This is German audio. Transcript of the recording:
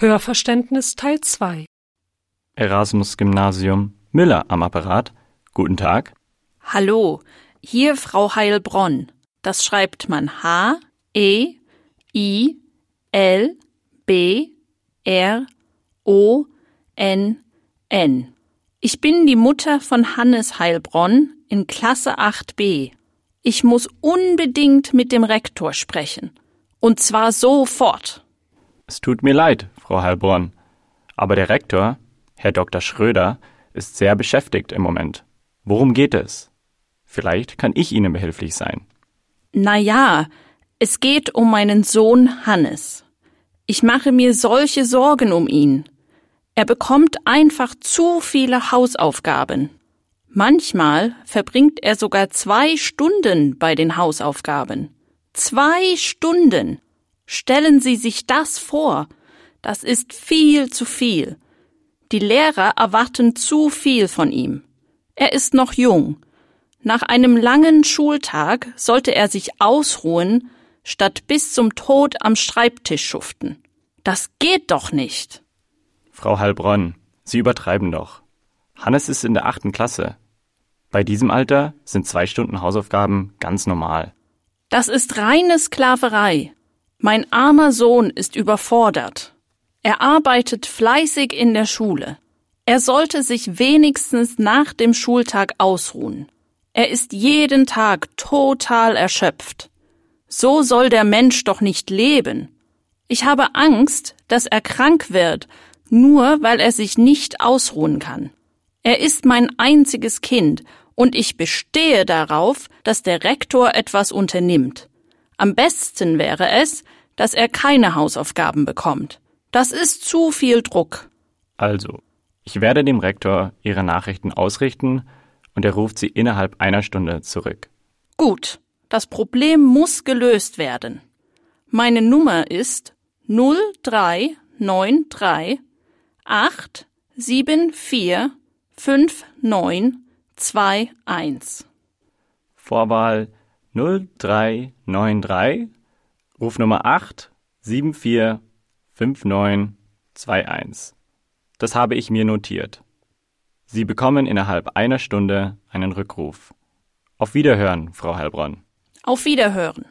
Hörverständnis Teil 2 Erasmus Gymnasium Müller am Apparat. Guten Tag. Hallo, hier Frau Heilbronn. Das schreibt man H E I L B R O N N. Ich bin die Mutter von Hannes Heilbronn in Klasse 8b. Ich muss unbedingt mit dem Rektor sprechen. Und zwar sofort. Es tut mir leid, Frau Heilbronn. Aber der Rektor, Herr Dr. Schröder, ist sehr beschäftigt im Moment. Worum geht es? Vielleicht kann ich Ihnen behilflich sein. Na ja, es geht um meinen Sohn Hannes. Ich mache mir solche Sorgen um ihn. Er bekommt einfach zu viele Hausaufgaben. Manchmal verbringt er sogar zwei Stunden bei den Hausaufgaben. Zwei Stunden. Stellen Sie sich das vor. Das ist viel zu viel. Die Lehrer erwarten zu viel von ihm. Er ist noch jung. Nach einem langen Schultag sollte er sich ausruhen, statt bis zum Tod am Schreibtisch schuften. Das geht doch nicht. Frau Heilbronn, Sie übertreiben doch. Hannes ist in der achten Klasse. Bei diesem Alter sind zwei Stunden Hausaufgaben ganz normal. Das ist reine Sklaverei. Mein armer Sohn ist überfordert. Er arbeitet fleißig in der Schule. Er sollte sich wenigstens nach dem Schultag ausruhen. Er ist jeden Tag total erschöpft. So soll der Mensch doch nicht leben. Ich habe Angst, dass er krank wird, nur weil er sich nicht ausruhen kann. Er ist mein einziges Kind, und ich bestehe darauf, dass der Rektor etwas unternimmt. Am besten wäre es, dass er keine Hausaufgaben bekommt. Das ist zu viel Druck. Also, ich werde dem Rektor Ihre Nachrichten ausrichten und er ruft Sie innerhalb einer Stunde zurück. Gut, das Problem muss gelöst werden. Meine Nummer ist 0393 874 5921. Vorwahl 0393, Rufnummer 874 5921. Das habe ich mir notiert. Sie bekommen innerhalb einer Stunde einen Rückruf. Auf Wiederhören, Frau Heilbronn. Auf Wiederhören.